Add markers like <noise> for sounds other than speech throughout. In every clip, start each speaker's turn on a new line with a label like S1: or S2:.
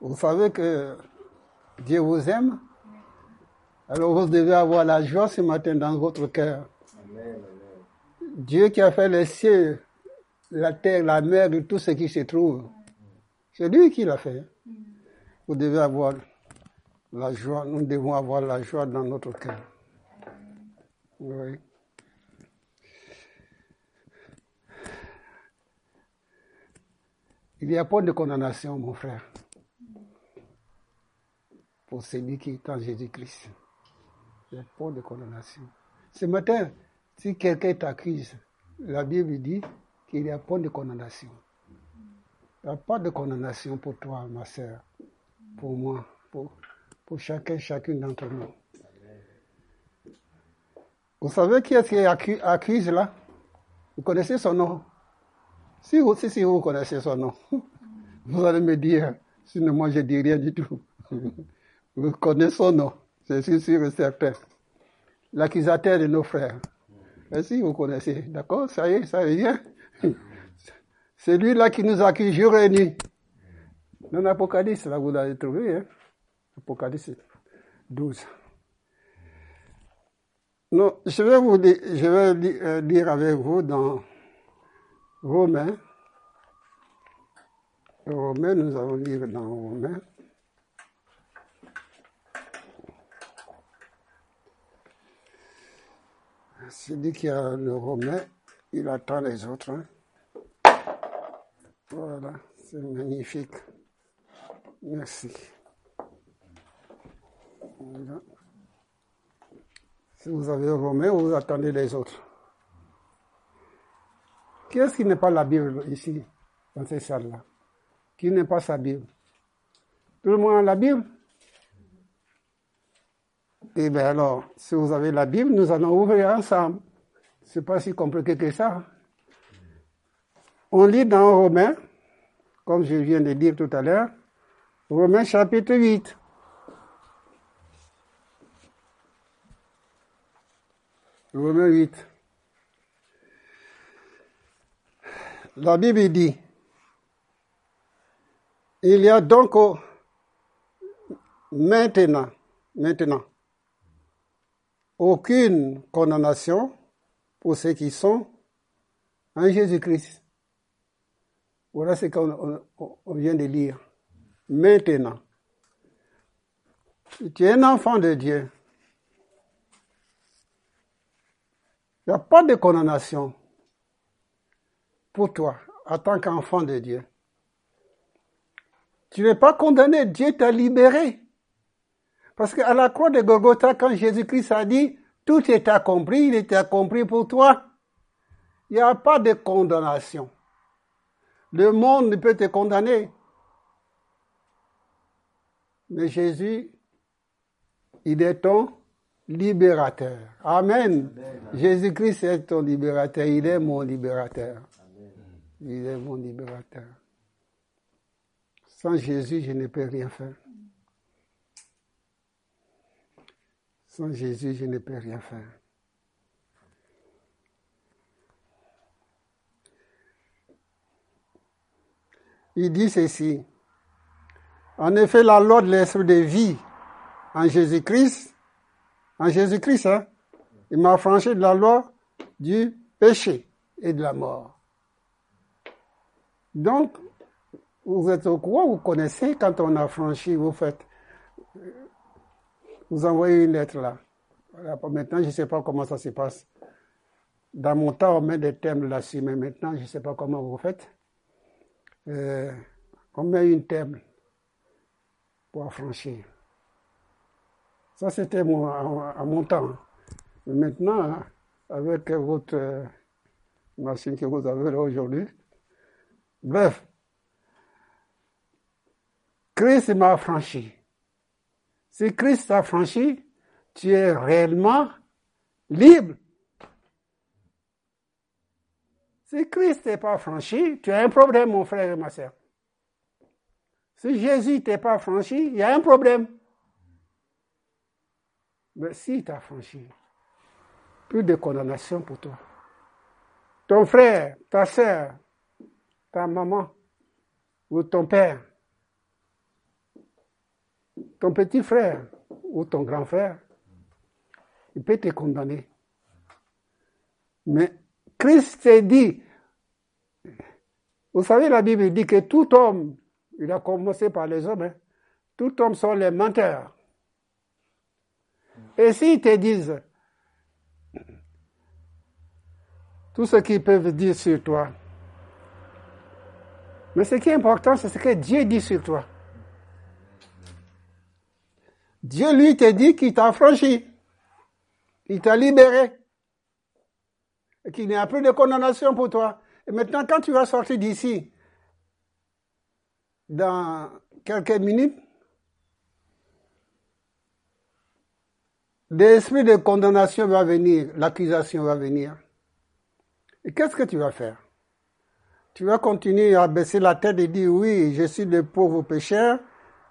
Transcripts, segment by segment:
S1: Vous savez que Dieu vous aime. Alors vous devez avoir la joie ce matin dans votre cœur. Dieu qui a fait les cieux, la terre, la mer et tout ce qui se trouve. C'est lui qui l'a fait. Vous devez avoir la joie. Nous devons avoir la joie dans notre cœur. Oui. Il n'y a pas de condamnation, mon frère, pour celui qui est en Jésus-Christ. Il n'y a pas de condamnation. Ce matin, si quelqu'un t'accuse, la Bible dit qu'il n'y a pas de condamnation. Il n'y a pas de condamnation pour toi, ma soeur, pour moi, pour, pour chacun, chacune d'entre nous. Vous savez qui est-ce qui accuse là? Vous connaissez son nom? Si vous, si, vous connaissez son nom, <laughs> vous allez me dire, sinon moi je dis rien du tout. <laughs> Vous connaissez son nom, c'est sûr et certain. L'accusateur de nos frères. Et si vous connaissez, d'accord, ça y est, ça vient. <laughs> C'est lui là qui nous accuse jour et nuit. Dans l'Apocalypse, là, vous l'avez trouvé, hein? Apocalypse 12. Non, je vais vous dire, je vais euh, lire avec vous dans Romains. Romains, nous allons lire dans Romains. Celui qui a le Romain, il attend les autres. Hein. Voilà, c'est magnifique. Merci. Si vous avez le Romain, vous attendez les autres. Qui est-ce qui n'est pas la Bible ici, dans ces salles-là? Qui n'est pas sa Bible? Tout le monde a la Bible? Eh bien alors, si vous avez la Bible, nous allons ouvrir ensemble. C'est pas si compliqué que ça. On lit dans Romains, comme je viens de dire tout à l'heure, Romains chapitre 8. Romains 8. La Bible dit, il y a donc maintenant, maintenant, aucune condamnation pour ceux qui sont en Jésus-Christ. Voilà ce qu'on vient de lire. Maintenant, tu es un enfant de Dieu. Il n'y a pas de condamnation pour toi en tant qu'enfant de Dieu. Tu n'es pas condamné, Dieu t'a libéré. Parce qu'à la croix de Golgotha, quand Jésus-Christ a dit, tout est accompli, il était accompli pour toi, il n'y a pas de condamnation. Le monde ne peut te condamner. Mais Jésus, il est ton libérateur. Amen. Jésus-Christ est ton libérateur, il est mon libérateur. Il est mon libérateur. Sans Jésus, je ne peux rien faire. Sans Jésus, je ne peux rien faire. Il dit ceci. En effet, la loi de l'esprit de vie en Jésus-Christ, en Jésus-Christ, hein, il m'a franchi de la loi du péché et de la mort. Donc, vous êtes au courant, vous connaissez, quand on a franchi, vous faites, vous envoyez une lettre là. Maintenant, je ne sais pas comment ça se passe. Dans mon temps, on met des thèmes là-dessus, mais maintenant, je ne sais pas comment vous faites. Euh, on met une thème pour affranchir. Ça, c'était à, mon temps. Maintenant, avec votre euh, machine que vous avez là aujourd'hui, Bref, Christ m'a franchi. Si Christ t'a franchi, tu es réellement libre. Si Christ n'est pas franchi, tu as un problème, mon frère et ma soeur. Si Jésus t'est pas franchi, il y a un problème. Mais si tu as franchi, plus de condamnation pour toi. Ton frère, ta soeur, ta maman ou ton père ton petit frère ou ton grand frère, il peut te condamner. Mais Christ dit, vous savez, la Bible dit que tout homme, il a commencé par les hommes, hein, tout homme sont les menteurs. Et s'ils te disent tout ce qu'ils peuvent dire sur toi, mais ce qui est important, c'est ce que Dieu dit sur toi. Dieu, lui, te dit qu'il t'a franchi, il t'a libéré, et qu'il n'y a plus de condamnation pour toi. Et maintenant, quand tu vas sortir d'ici, dans quelques minutes, l'esprit de condamnation va venir, l'accusation va venir. Et qu'est-ce que tu vas faire? Tu vas continuer à baisser la tête et dire oui, je suis le pauvre pécheur,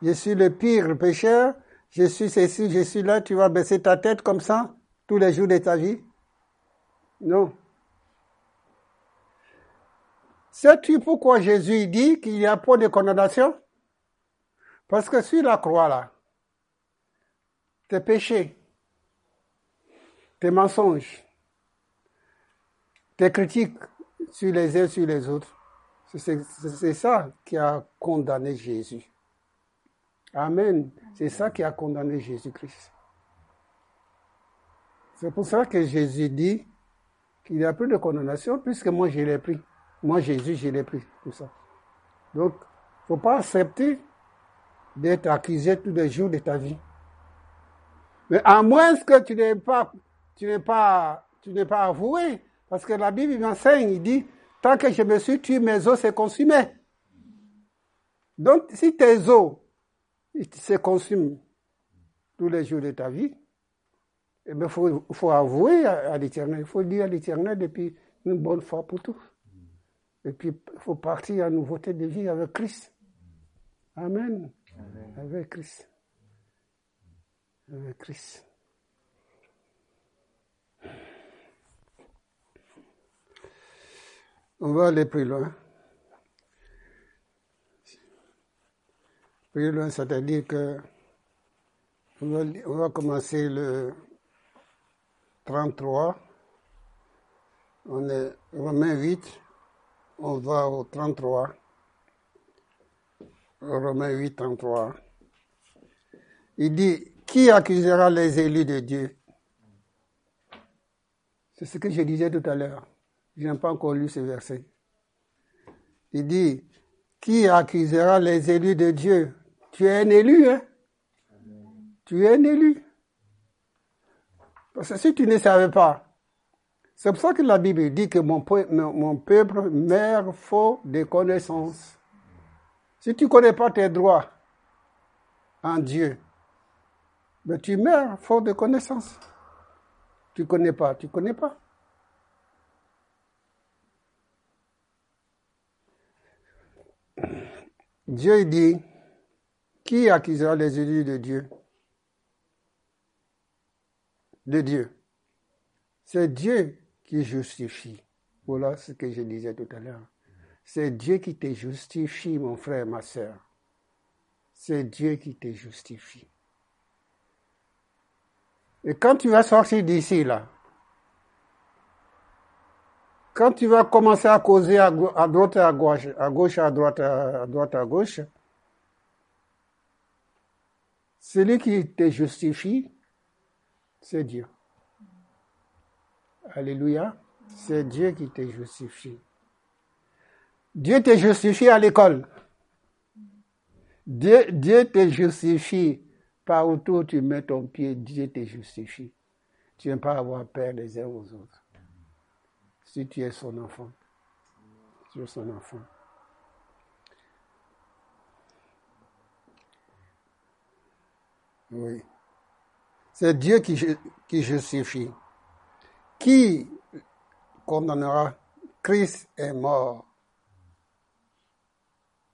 S1: je suis le pire pécheur, je suis ceci, je suis là, tu vas baisser ta tête comme ça tous les jours de ta vie Non. Sais-tu pourquoi Jésus dit qu'il n'y a pas de condamnation? Parce que sur la croix, là, tes péchés, tes mensonges, tes critiques sur les uns sur les autres, c'est ça qui a condamné Jésus. Amen. C'est ça qui a condamné Jésus-Christ. C'est pour ça que Jésus dit qu'il n'y a plus de condamnation puisque moi je l'ai pris. Moi Jésus, je l'ai pris, tout ça. Donc, il ne faut pas accepter d'être accusé tous les jours de ta vie. Mais à moins que tu n'aies pas, n'es pas, tu n'es pas avoué, parce que la Bible m'enseigne, il dit, tant que je me suis tué, mes os se consumaient. Donc, si tes os il se consume tous les jours de ta vie, il eh faut, faut avouer à, l'éternel, il faut dire à l'éternel depuis une bonne fois pour tous. Et puis, il faut partir à nouveauté de vie avec Christ. Amen. Avec Christ. Avec Christ. On va aller plus loin. Loin, c'est-à-dire que on va, commencer le 33. On est Romain 8. On va au 33. Romain 8, 33. Il dit, qui accusera les élus de Dieu? C'est ce que je disais tout à l'heure. Je n'ai pas encore lu ce verset. Il dit, qui accusera les élus de Dieu? Tu es un élu, hein? Tu es un élu. Parce que si tu ne savais pas, c'est pour ça que la Bible dit que mon, peuple meurt faux de connaissances. Si tu ne connais pas tes droits en Dieu, mais ben tu meurs faux de connaissances. Tu ne connais pas, tu ne connais pas. Dieu dit, qui accusera les élus de Dieu? De Dieu. C'est Dieu qui justifie. Voilà ce que je disais tout à l'heure. C'est Dieu qui te justifie, mon frère, ma soeur. C'est Dieu qui te justifie. Et quand tu vas sortir d'ici, là, quand tu vas commencer à causer à, droite à gauche, à gauche à droite, à droite à gauche, celui qui te justifie, c'est Dieu. Alléluia. C'est Dieu qui te justifie. Dieu te justifie à l'école. Dieu, te justifie par où tu mets ton pied. Dieu te justifie. Tu n'aimes pas avoir peur les uns aux autres. Si tu es son enfant, tu es son enfant. Oui. C'est Dieu qui, qui justifie. Qui condamnera Christ est mort?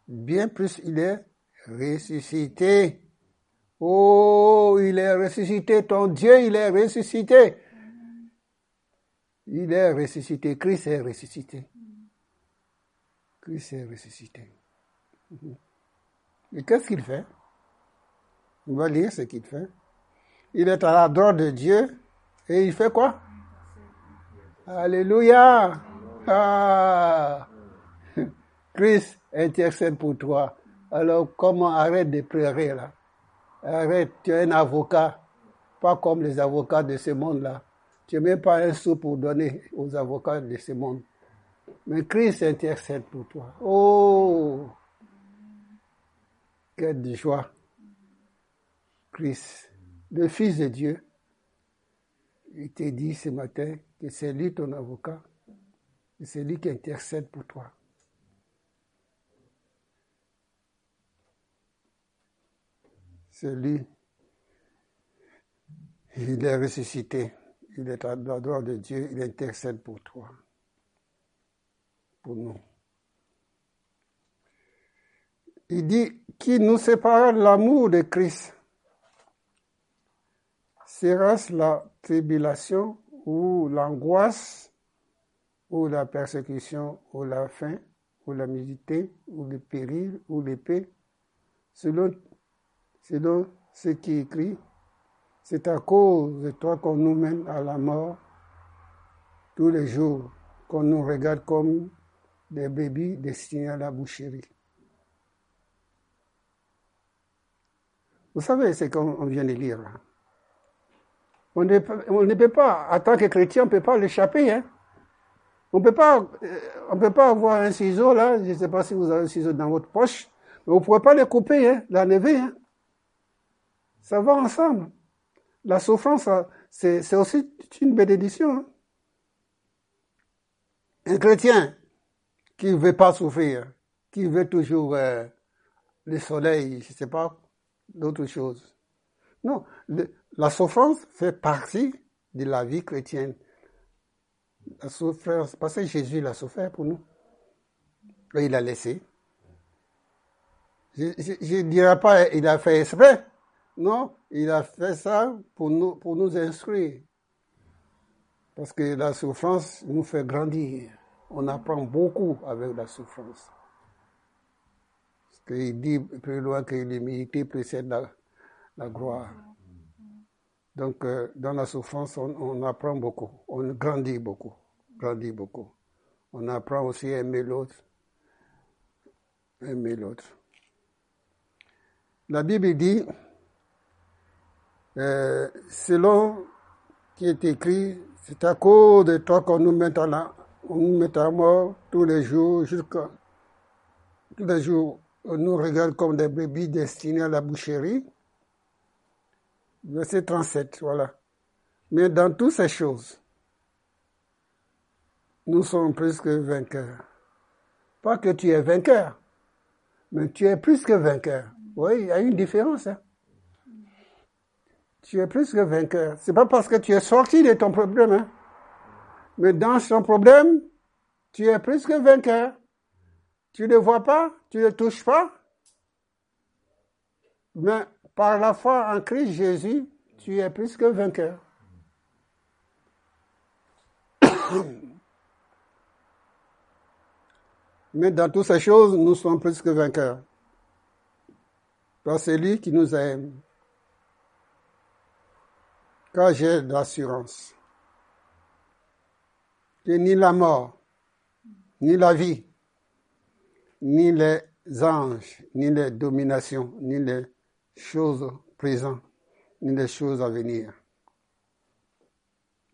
S1: Bien plus, il est ressuscité. Oh, il est ressuscité. Ton Dieu, il est ressuscité. Il est ressuscité. Christ est ressuscité. Christ est ressuscité. Et qu'est-ce qu'il fait? On va lire ce qu'il fait. Il est à la droite de Dieu et il fait quoi? Alléluia. Ah. Christ intercède pour toi. Alors comment? Arrête de pleurer là Arrête, tu es un avocat, pas comme les avocats de ce monde-là. Tu n'as même pas un sou pour donner aux avocats de ce monde. Mais Christ intercède pour toi. Oh Quelle joie Christ, le Fils de Dieu, il t'a dit ce matin que c'est lui ton avocat, c'est lui qui intercède pour toi. C'est lui. Il est ressuscité. Il est à la droite de Dieu. Il intercède pour toi. Pour nous. Il dit, qui nous sépare l'amour de Christ Sera-ce la tribulation ou l'angoisse ou la persécution ou la faim ou la misité ou le péril ou l'épée? Selon selon ce qui est écrit, c'est à cause de toi qu'on nous mène à la mort tous les jours, qu'on nous regarde comme des bébés destinés à la boucherie. Vous savez ce qu'on vient de lire là. On ne, peut pas, en tant que chrétien, on ne peut pas l'échapper. Hein? On ne peut pas euh, avoir un ciseau là, je ne sais pas si vous avez un ciseau dans votre poche, mais vous ne pouvez pas le couper, hein, l'enlever. Hein? Ça va ensemble. La souffrance, c'est aussi une bénédiction. Hein. Un chrétien qui ne veut pas souffrir, qui veut toujours euh, le soleil, je ne sais pas, d'autres choses. Non, la souffrance fait partie de la vie chrétienne. La souffrance, parce que Jésus l'a souffert pour nous. Il a laissé. Je ne dirais pas il a fait exprès, non, il a fait ça pour nous, pour nous instruire. Parce que la souffrance nous fait grandir. On apprend beaucoup avec la souffrance. Parce qu'il dit plus loin que l'humilité précède la, gloire. Donc, euh, dans la souffrance, on, on, apprend beaucoup. On grandit beaucoup. Grandit beaucoup. On apprend aussi à aimer l'autre. Aimer l'autre. La Bible dit, euh, selon qui est écrit, c'est à cause de toi qu'on nous met à, la, on nous met à mort tous les jours, jusqu'à tous les jours, on nous regarde comme des bébés destinés à la boucherie. Verset 37, voilà. Mais dans toutes ces choses, nous sommes plus que vainqueurs. Pas que tu es vainqueur, mais tu es plus que vainqueur. Oui, il y a une différence. Hein tu es plus que vainqueur. C'est pas parce que tu es sorti de ton problème, hein. mais dans ton problème, tu es plus que vainqueur. Tu ne vois pas, tu ne touches pas, mais par la foi en Christ Jésus, tu es plus que vainqueur. <coughs> Mais dans toutes ces choses, nous sommes plus que vainqueurs. Parce c'est lui qui nous aime car j'ai l'assurance que ni la mort, ni la vie, ni les anges, ni les dominations, ni les choses présentes, ni les choses à venir,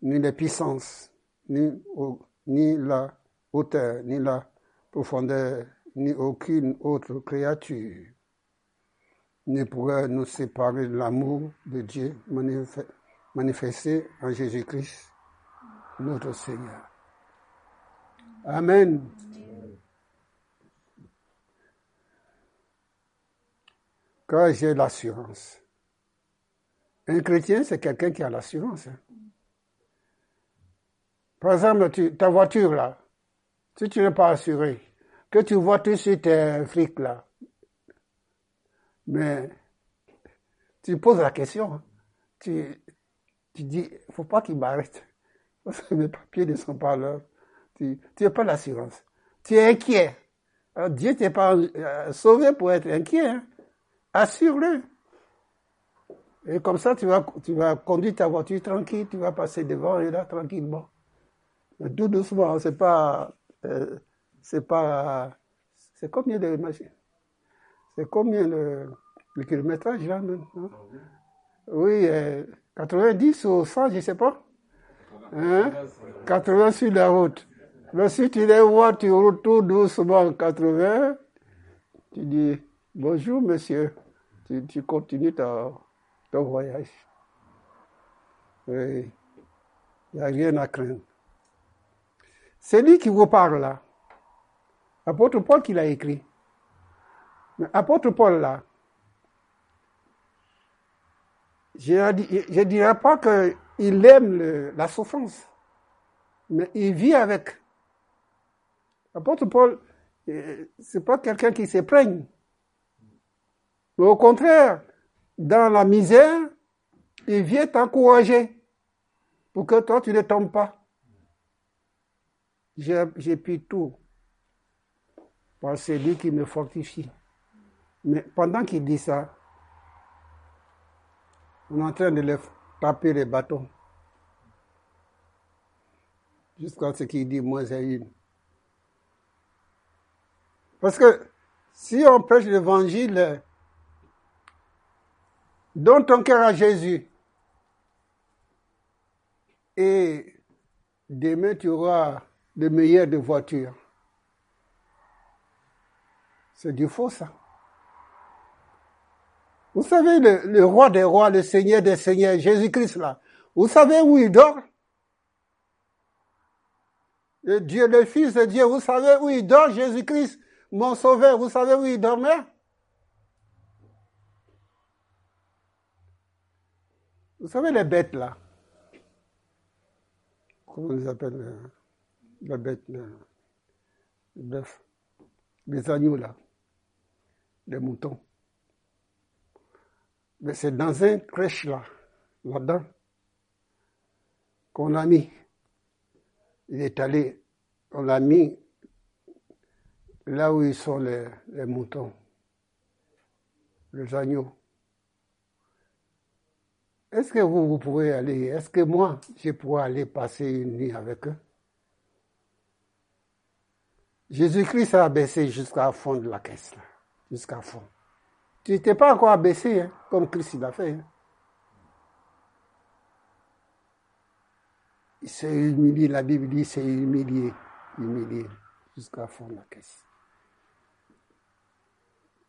S1: ni les puissances, ni, ni la hauteur, ni la profondeur, ni aucune autre créature ne pourrait nous séparer de l'amour de Dieu manifesté manifesté en Jésus-Christ, notre Seigneur. Amen. Quand j'ai l'assurance. Un chrétien, c'est quelqu'un qui a l'assurance. Hein. Par exemple, ta voiture, là, si tu n'es pas assuré, que tu vois tout de suite un flic, là, mais tu poses la question, hein. Tu dis, il faut pas qu'il m'arrête. <laughs> Parce que mes papiers ne sont pas là. Tu n'as pas l'assurance. Tu es inquiet. Alors Dieu t'est pas euh, sauvé pour être inquiet. Hein. Assure-le. Et comme ça, tu vas, tu vas conduire ta voiture tranquille, tu vas passer devant et là, tranquillement. tout doucement, c'est pas, euh, c'est pas, c'est combien de machines C'est combien le, le, kilométrage là maintenant Oui, 90 euh, ou 100, je sais pas. Hein? 80 sur la route. Mais si tu les vois, tu tout doucement 80, tu dis bonjour monsieur, tu, continues ton, ton voyage. Oui, il n'y a rien à craindre. C'est lui qui vous parle là. Apôtre Paul qui l'a écrit. Mais apôtre Paul là, je ne dirais pas qu'il aime la souffrance, mais il vit avec. L'apôtre Paul, euh, c'est pas quelqu'un qui se. Mais au contraire, dans la misère, il vient t'encourager pour que toi, tu ne tombes pas. J'ai pu tout par celui qui me fortifie. Mais pendant qu'il dit ça, on est en train de le taper les bâtons. Jusqu'à ce qu'il dit moins une. Parce que si on prêche l'évangile, donne ton cœur à Jésus, et demain tu auras le meilleur de voitures. C'est du faux ça. Vous savez, le, le, roi des rois, le Seigneur des seigneurs, Jésus-Christ là, vous savez où il dort? Le Dieu, le Fils de Dieu, vous savez où il dort, Jésus-Christ mon sauveur, vous savez où il dormait? Vous savez les bêtes là. Comment on les appelle euh, Les bêtes, les bœufs, les agneaux là, les moutons. Mais c'est dans un crèche là, là-dedans, qu'on l'a mis. Il est allé, on l'a mis là où ils sont les, moutons, les agneaux. Est-ce que vous, vous pouvez aller, est-ce que moi, je pourrais aller passer une nuit avec eux? Jésus-Christ a baissé jusqu'à fond de la caisse, jusqu'à fond. Tu n'étais pas encore abaissé, hein, comme Christ l'a fait. Hein. Il s'est humilié, la Bible dit, s'est humilié, humilié, jusqu'à fond de la caisse.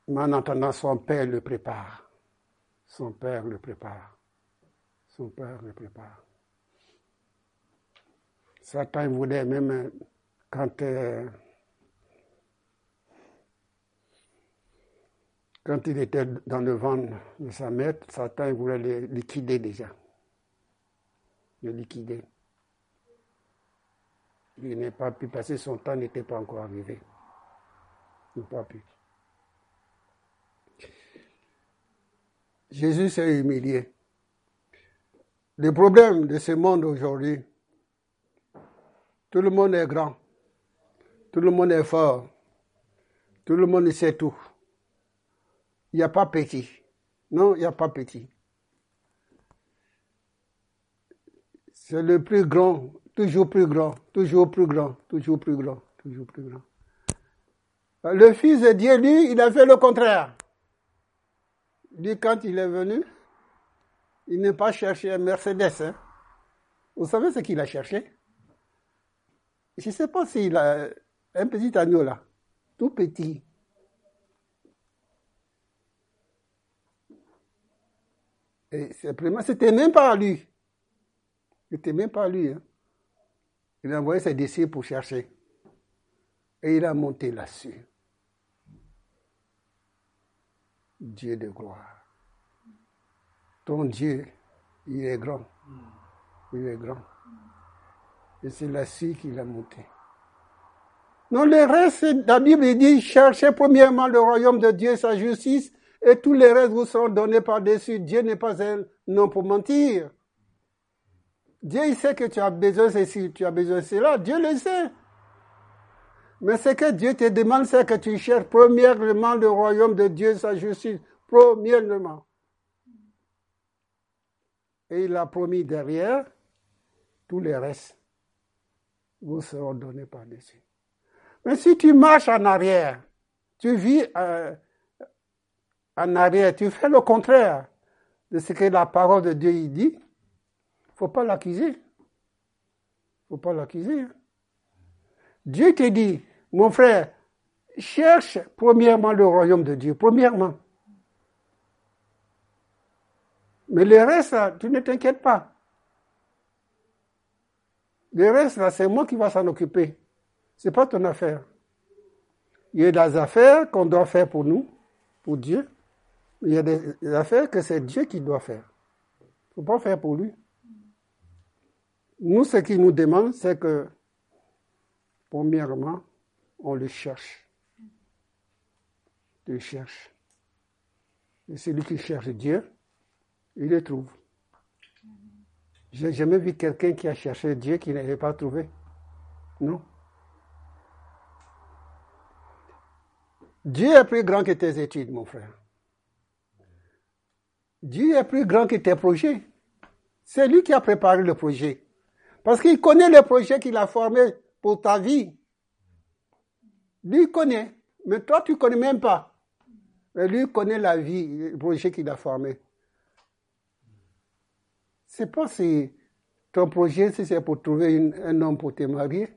S1: Mais en attendant, son père le prépare. Son père le prépare. Son père le prépare. Satan voulait même quand, euh, quand il était dans le ventre de sa mère, Satan voulait le liquider déjà. Le liquider. Il n'est pas pu passer, son temps n'était pas encore arrivé. Il n'a pas pu. Jésus s'est humilié. Le problème de ce monde aujourd'hui, tout le monde est grand, tout le monde est fort, tout le monde sait tout. Il n'y a pas petit. Non, il n'y a pas petit. C'est le plus grand, toujours plus grand, toujours plus grand, toujours plus grand, toujours plus grand. Le Fils de Dieu, lui, il a fait le contraire dit quand il est venu, il n'est pas cherché un Mercedes. Hein. Vous savez ce qu'il a cherché? Je ne sais pas s'il a un petit agneau là, tout petit. Et c'était même pas lui. C'était même pas lui. Hein. Il a envoyé ses disciples pour chercher. Et il a monté là-dessus. Dieu de gloire. Ton Dieu, il est grand. Il est grand. Et c'est là-dessus qu'il a monté. Non, le reste, la Bible dit, cherchez premièrement le royaume de Dieu, sa justice, et tous les restes vous seront donnés par-dessus. Dieu n'est pas un nom pour mentir. Dieu, il sait que tu as besoin de ceci, tu as besoin de cela. Dieu le sait. Mais ce que Dieu te demande, c'est que tu cherches premièrement le royaume de Dieu, sa justice. Premièrement. et il a promis derrière, tous les restes vous seront donnés par-dessus. Mais si tu marches en arrière, tu vis euh, en arrière, tu fais le contraire de ce que la parole de Dieu dit, faut pas l'accuser. faut pas l'accuser. Dieu te dit, mon frère, cherche premièrement le royaume de Dieu, premièrement. Mais le reste, tu ne t'inquiètes pas. Le reste, c'est moi qui va s'en occuper. C'est pas ton affaire. Il y a des affaires qu'on doit faire pour nous, pour Dieu. Il y a des affaires que c'est Dieu qui doit faire. Il ne faut pas faire pour lui. Nous, ce qu'il nous demande, c'est que, premièrement, on le cherche. Le cherche. Et celui qui cherche Dieu, il le trouve. J'ai jamais vu quelqu'un qui a cherché Dieu qui n'avait pas trouvé. Non. Dieu est plus grand que tes études, mon frère. Dieu est plus grand que tes projets. C'est lui qui a préparé le projet. Parce qu'il connaît le projet qu'il a formé pour ta vie. Lui connaît. Mais toi, tu connais même pas. Mais lui connaît la vie, le projet qu'il a formé. C'est pas si ton projet, si c'est pour trouver un homme pour te marier,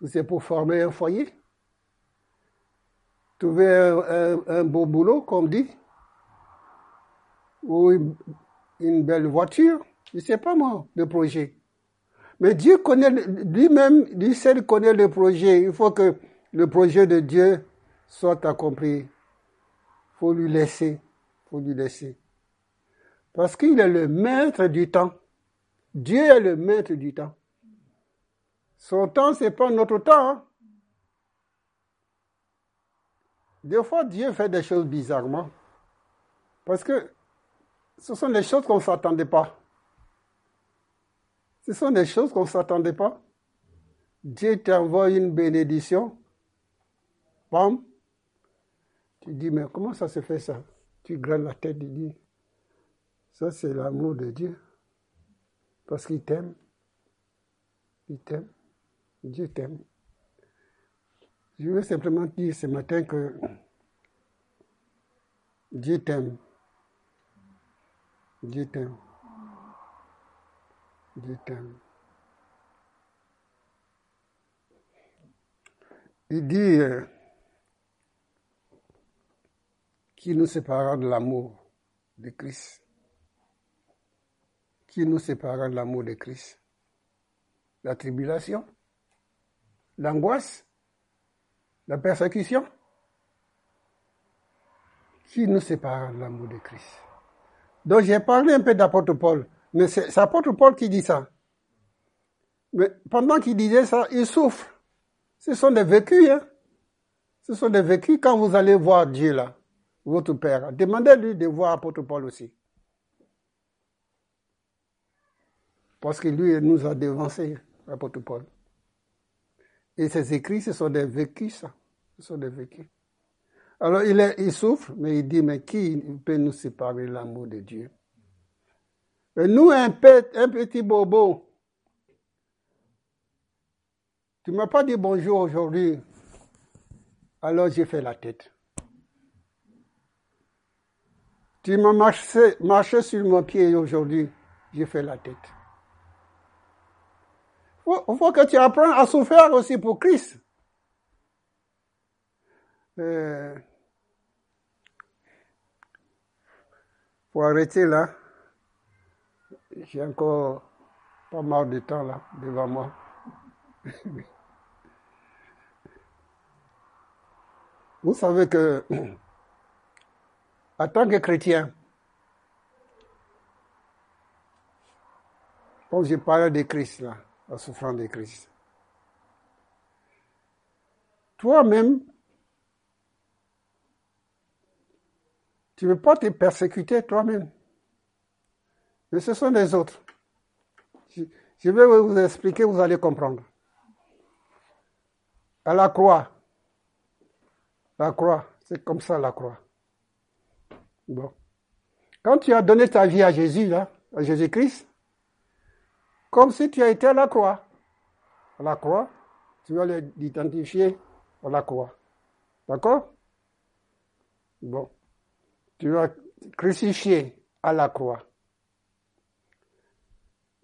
S1: si c'est pour former un foyer, trouver un, beau boulot, comme dit, ou une, belle voiture, je ne sais pas moi, le projet. Mais Dieu connaît, lui-même, lui seul connaît le projet. Il faut que le projet de Dieu soit accompli. Il faut lui laisser. Faut lui laisser. Parce qu'il est le maître du temps. Dieu est le maître du temps. Son temps, c'est pas notre temps. Hein. Des fois, Dieu fait des choses bizarrement. Parce que ce sont des choses qu'on ne s'attendait pas. Ce sont des choses qu'on ne s'attendait pas. Dieu t'envoie une bénédiction. Bam. Tu dis, mais comment ça se fait ça? Tu graines la tête, tu dis, ça, c'est l'amour de Dieu. Parce qu'il t'aime. Il t'aime. Dieu t'aime. Je veux simplement dire ce matin que Dieu t'aime. Dieu t'aime. Dieu t'aime. Il dit euh, qu'il nous séparera de l'amour de Christ? Qui nous séparera de l'amour de Christ? La tribulation? L'angoisse? La persécution? Qui nous séparera de l'amour de Christ? Donc j'ai parlé un peu d'apôtre Paul, mais c'est apôtre Paul qui dit ça. Mais pendant qu'il disait ça, il souffre. Ce sont des vécus, hein. Ce sont des vécus quand vous allez voir Dieu là, votre Père. Demandez-lui de voir apôtre Paul aussi. Parce que lui, il nous a devancé, l'apôtre Paul. Et ses écrits, ce sont des vécus, ça. Ce sont des vécus. Alors, il, est, il souffre, mais il dit, mais qui peut nous séparer l'amour de Dieu? Mais nous, un, petit bobo, tu ne m'as pas dit bonjour aujourd'hui, alors j'ai fait la tête. Tu m'as marché sur mon pied aujourd'hui, j'ai fait la tête. Il faut, que tu apprennes à souffrir aussi pour Christ. Euh, faut arrêter là. J'ai encore pas mal de temps là devant moi. <laughs> Vous savez que, <clears throat> en tant que chrétien, quand je parle de Christ là, la souffrance de Christ. Toi-même, tu ne veux pas te persécuter toi-même. Mais ce sont les autres. Je vais vous expliquer, vous allez comprendre. À la croix, la croix, c'est comme ça la croix. Bon. Quand tu as donné ta vie à Jésus, là, à Jésus-Christ, comme si tu as été à la croix. À la croix, tu vas l'identifier à la croix. D'accord? Bon. Tu vas crucifier à la croix.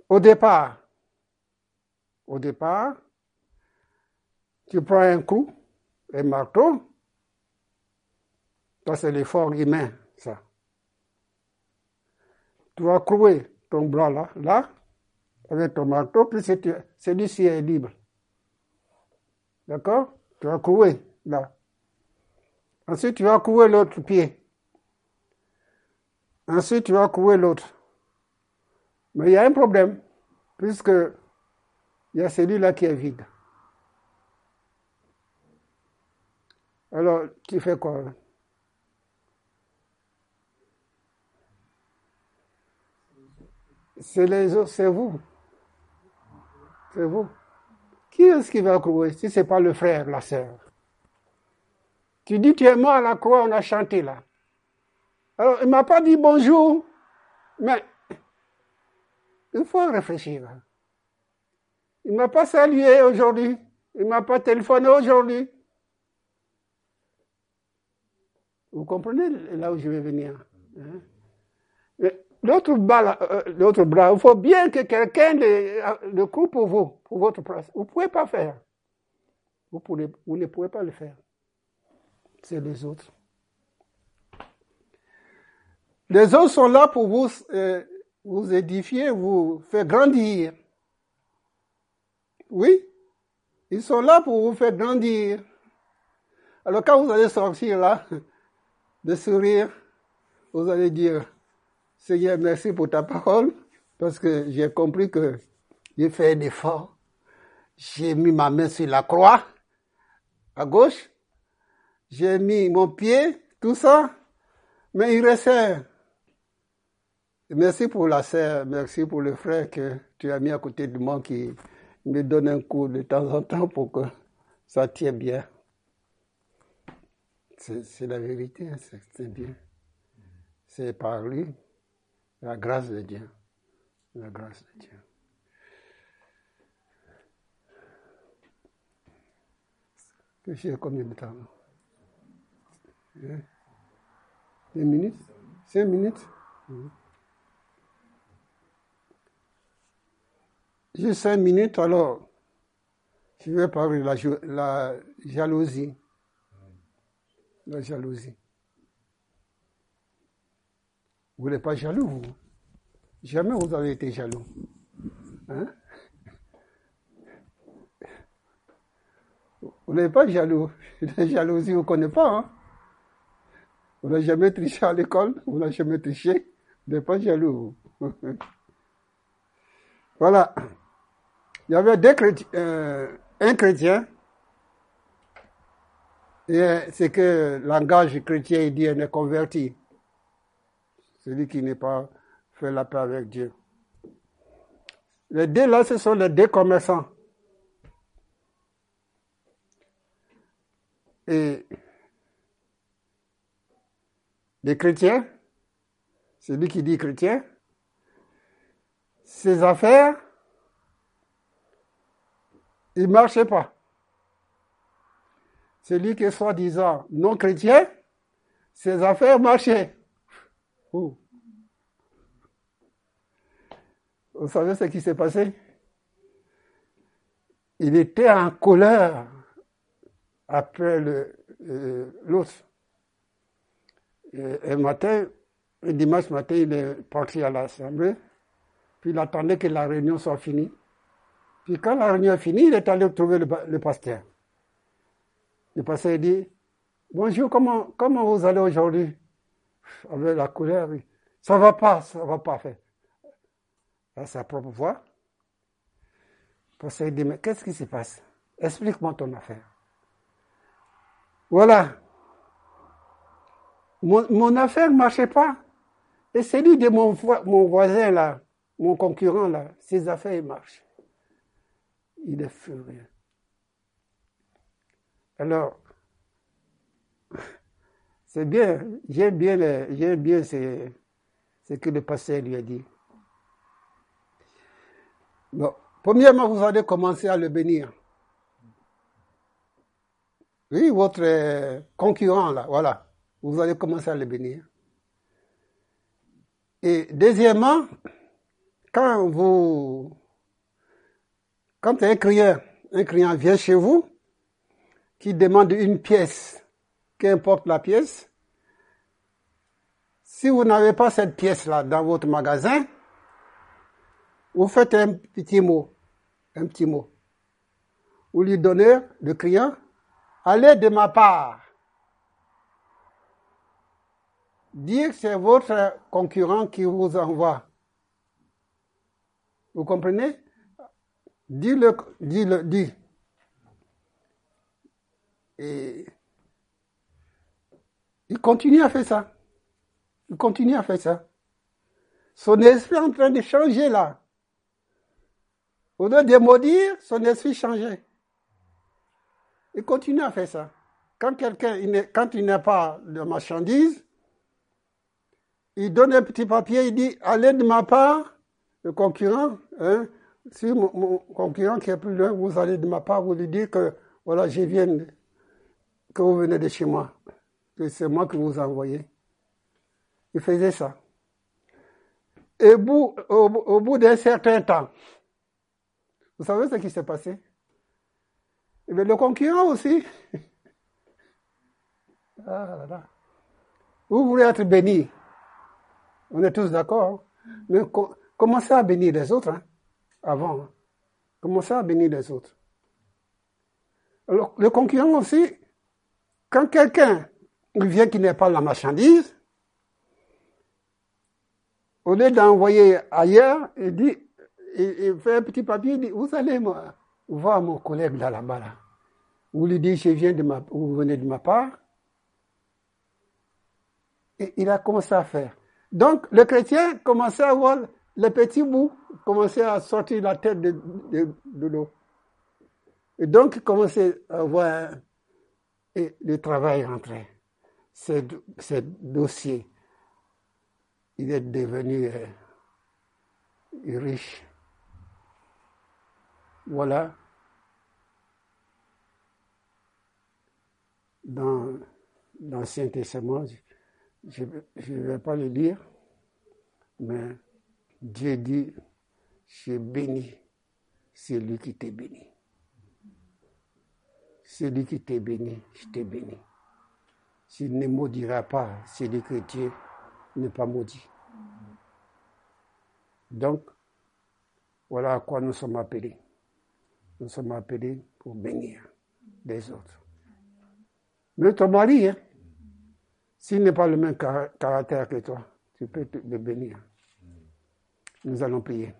S1: Au départ, au départ, tu prends un coup, un marteau, ça c'est l'effort humain, ça. Tu vas clouer ton bras là, là, avec ton marteau, puis celui-ci est libre. D'accord? Tu vas clouer là. Ensuite, tu vas couer l'autre pied. Ensuite, tu vas couer l'autre. Mais il y a un problème, puisque il y a celui-là qui est vide. Alors, tu fais quoi C'est les autres, c'est vous. C'est vous. Qui est-ce qui va courir si ce n'est pas le frère, la sœur? Tu dis, tu es mort à la croix, on a chanté là. Alors, il ne m'a pas dit bonjour, mais il faut réfléchir. Il ne m'a pas salué aujourd'hui. Il ne m'a pas téléphoné aujourd'hui. Vous comprenez là où je vais venir hein? L'autre bras, euh, l'autre bras, il faut bien que quelqu'un le, coupe pour vous, pour votre place. Vous ne pouvez pas faire. Vous ne pouvez pas le faire. C'est les autres. Les autres sont là pour vous, euh, vous édifier, vous faire grandir. Oui, ils sont là pour vous faire grandir. Alors quand vous allez sortir là, <laughs> de sourire, vous allez dire, Seigneur, merci pour ta parole, parce que j'ai compris que j'ai fait un effort. J'ai mis ma main sur la croix, à gauche. J'ai mis mon pied, tout ça. Mais il restait. Merci pour la sœur, merci pour le frère que tu as mis à côté de moi qui me donne un coup de temps en temps pour que ça tienne bien. C'est la vérité, hein, c'est bien. C'est par lui, la grâce de Dieu. La grâce de Dieu. Que j'ai combien de temps? Hein? Deux minutes? Cinq minutes? J'ai cinq minutes, alors je vais parler de la, la jalousie. La jalousie. Vous n'êtes pas jaloux, vous. Jamais vous avez été jaloux. Hein? Vous n'êtes pas jaloux. <laughs> La jalousie, vous ne connaissez pas. Hein? Vous n'avez jamais triché à l'école, vous n'avez jamais triché. Vous n'êtes pas jaloux. <laughs> voilà. Il y avait deux euh, un chrétien, c'est que langage chrétien il dit est converti. Celui qui n'est pas fait la paix avec Dieu. Les deux là, ce sont les deux commerçants. Et les chrétiens, celui qui dit chrétien, ses affaires il ne marchait pas. Celui qui est soi-disant non chrétien, ses affaires marchaient. Vous savez ce qui s'est passé? Il était en colère après l'autre. Le, un matin, un dimanche matin, il est parti à l'Assemblée, puis il attendait que la réunion soit finie. Puis quand la réunion est finie, il est allé trouver le, pasteur. Le pasteur dit, bonjour, comment, comment vous allez aujourd'hui? Avec la couleur, ça va pas, ça va pas faire. À sa propre voix. Le pasteur dit, mais qu'est-ce qui se passe? Explique-moi ton affaire. Voilà. Mon, affaire ne marchait pas. Et celui de mon, mon voisin là, mon concurrent là, ses affaires marchent il est furieux. Alors, c'est bien, j'aime bien, bien ces, ce que le pasteur lui a dit. Bon, premièrement, vous allez commencer à le bénir. Oui, votre euh, concurrent, là, voilà. Vous allez commencer à le bénir. Et deuxièmement, quand vous, quand un client, un client vient chez vous, qui demande une pièce, qu'importe la pièce, si vous n'avez pas cette pièce-là dans votre magasin, vous faites un petit mot, un petit mot. Vous lui donnez, le client, allez de ma part. Dire que c'est votre concurrent qui vous envoie. Vous comprenez? Dis-le, dis-le, dis. Et il continue à faire ça. Il continue à faire ça. Son esprit est en train de changer là. Au lieu de maudire, son esprit changeait. Il continue à faire ça. Quand quelqu'un, quand il n'a pas de marchandise, il donne un petit papier, il dit, allez de ma part, le concurrent, hein, si mon, concurrent qui est plus loin, vous allez de ma part, vous lui dites que, voilà, je viens, que vous venez de chez moi, que c'est moi qui vous envoyé. Il faisait ça. Et au, bout d'un certain temps, vous savez ce qui s'est passé? Mais le concurrent aussi. <laughs> Ah vous voulez être béni. On est tous d'accord. Hein. Mais commencez à bénir les autres hein, avant. Hein. Commencez à bénir les autres? Alors, le concurrent aussi, quand quelqu'un vient qui n'est pas la marchandise, au lieu d'envoyer ailleurs, il dit, il, fait un petit papier, il dit, vous allez voir mon collègue là, là-bas, là. Vous lui dites, je viens de ma, vous venez de ma part. Et il a commencé à faire. Donc, le chrétien commençait à voir les petits bouts, commençait à sortir la tête de, l'eau. Et donc, commençait à voir le travail rentrait. Ce, ce dossier, il est devenu euh, riche. Voilà. Dans l'Ancien Testament, je ne vais pas le lire, mais Dieu dit, je bénis celui qui t'est béni. Celui qui t'est béni, je t'ai béni. S'il ne maudira pas celui que Dieu n'est pas maudit. Donc, voilà à quoi nous sommes appelés. Nous sommes appelés pour bénir les autres. Mais ton mari, hein, s'il n'est pas le même caractère que toi, tu peux le bénir. Nous allons prier.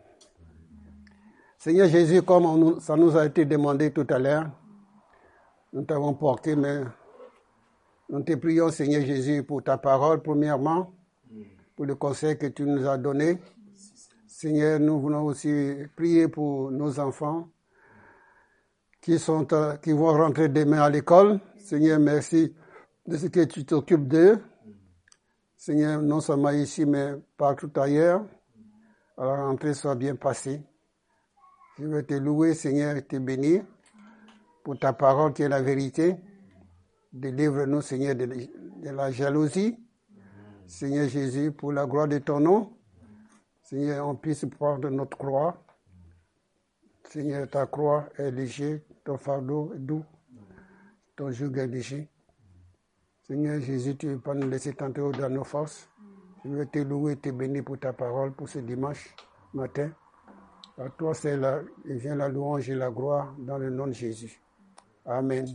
S1: Seigneur Jésus, comme ça nous a été demandé tout à l'heure, nous t'avons porté, mais nous te prions, Seigneur Jésus, pour ta parole, premièrement, pour le conseil que tu nous as donné. Seigneur, nous voulons aussi prier pour nos enfants, qui, sont, qui vont rentrer demain à l'école. Seigneur, merci de ce que tu t'occupes d'eux. Seigneur, non seulement ici, mais partout ailleurs. Alors, la rentrée soit bien passée. Je veux te louer, Seigneur, et te bénir pour ta parole qui est la vérité. Délivre-nous, Seigneur, de, la jalousie. Seigneur Jésus, pour la gloire de ton nom. Seigneur, on puisse prendre notre croix. Seigneur, ta croix est légère, ton fardeau est doux, ton joug est léger. Seigneur Jésus, tu ne veux pas nous laisser tenter dans nos forces. Je veux te louer et te bénir pour ta parole pour ce dimanche matin. À toi, c'est la, vient la louange et la gloire dans le nom de Jésus. Amen.